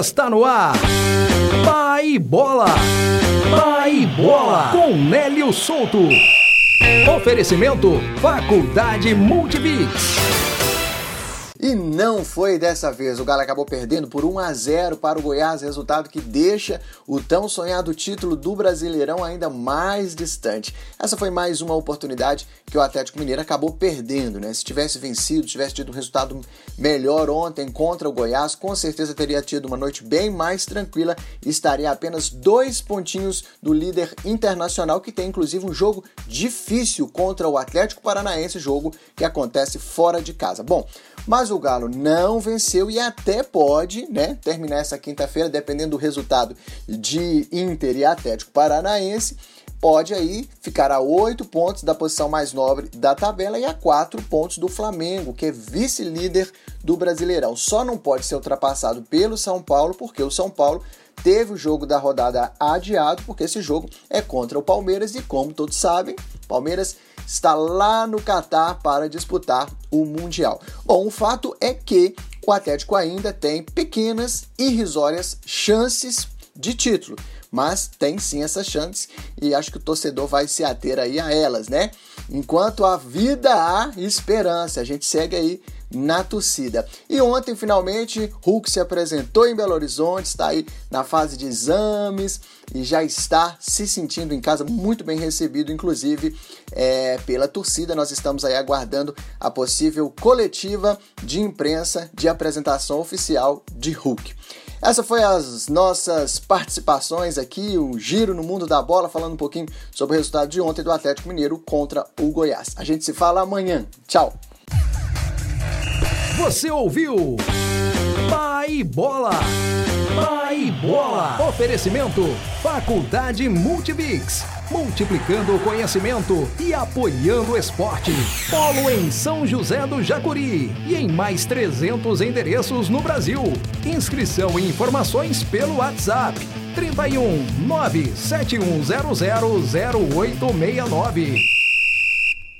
Está no ar. Pai Bola. Pai Bola. Com Nélio Souto. Oferecimento Faculdade Multibix. E não foi dessa vez. O Galo acabou perdendo por 1 a 0 para o Goiás, resultado que deixa o tão sonhado título do Brasileirão ainda mais distante. Essa foi mais uma oportunidade que o Atlético Mineiro acabou perdendo, né? Se tivesse vencido, tivesse tido um resultado melhor ontem contra o Goiás, com certeza teria tido uma noite bem mais tranquila e estaria apenas dois pontinhos do líder internacional, que tem inclusive um jogo difícil contra o Atlético Paranaense, jogo que acontece fora de casa. Bom, mas o Galo não venceu e até pode, né, terminar essa quinta-feira, dependendo do resultado de Inter e Atlético Paranaense, pode aí ficar a oito pontos da posição mais nobre da tabela e a quatro pontos do Flamengo, que é vice-líder do Brasileirão. Só não pode ser ultrapassado pelo São Paulo, porque o São Paulo teve o jogo da rodada adiado, porque esse jogo é contra o Palmeiras e, como todos sabem, Palmeiras está lá no Catar para disputar o Mundial. Bom, o fato é que o Atlético ainda tem pequenas, irrisórias chances de título, mas tem sim essas chances e acho que o torcedor vai se ater aí a elas, né? Enquanto a vida há esperança, a gente segue aí na torcida. E ontem, finalmente, Hulk se apresentou em Belo Horizonte, está aí na fase de exames e já está se sentindo em casa muito bem recebido, inclusive é, pela torcida. Nós estamos aí aguardando a possível coletiva de imprensa de apresentação oficial de Hulk. Essa foi as nossas participações aqui, o giro no mundo da bola, falando um pouquinho sobre o resultado de ontem do Atlético Mineiro contra o Goiás. A gente se fala amanhã. Tchau. Você ouviu? Pai Bola. Pai Bola. Oferecimento Faculdade Multibix. Multiplicando o conhecimento e apoiando o esporte. Polo em São José do Jacuri e em mais 300 endereços no Brasil. Inscrição e informações pelo WhatsApp 31 97100 0869.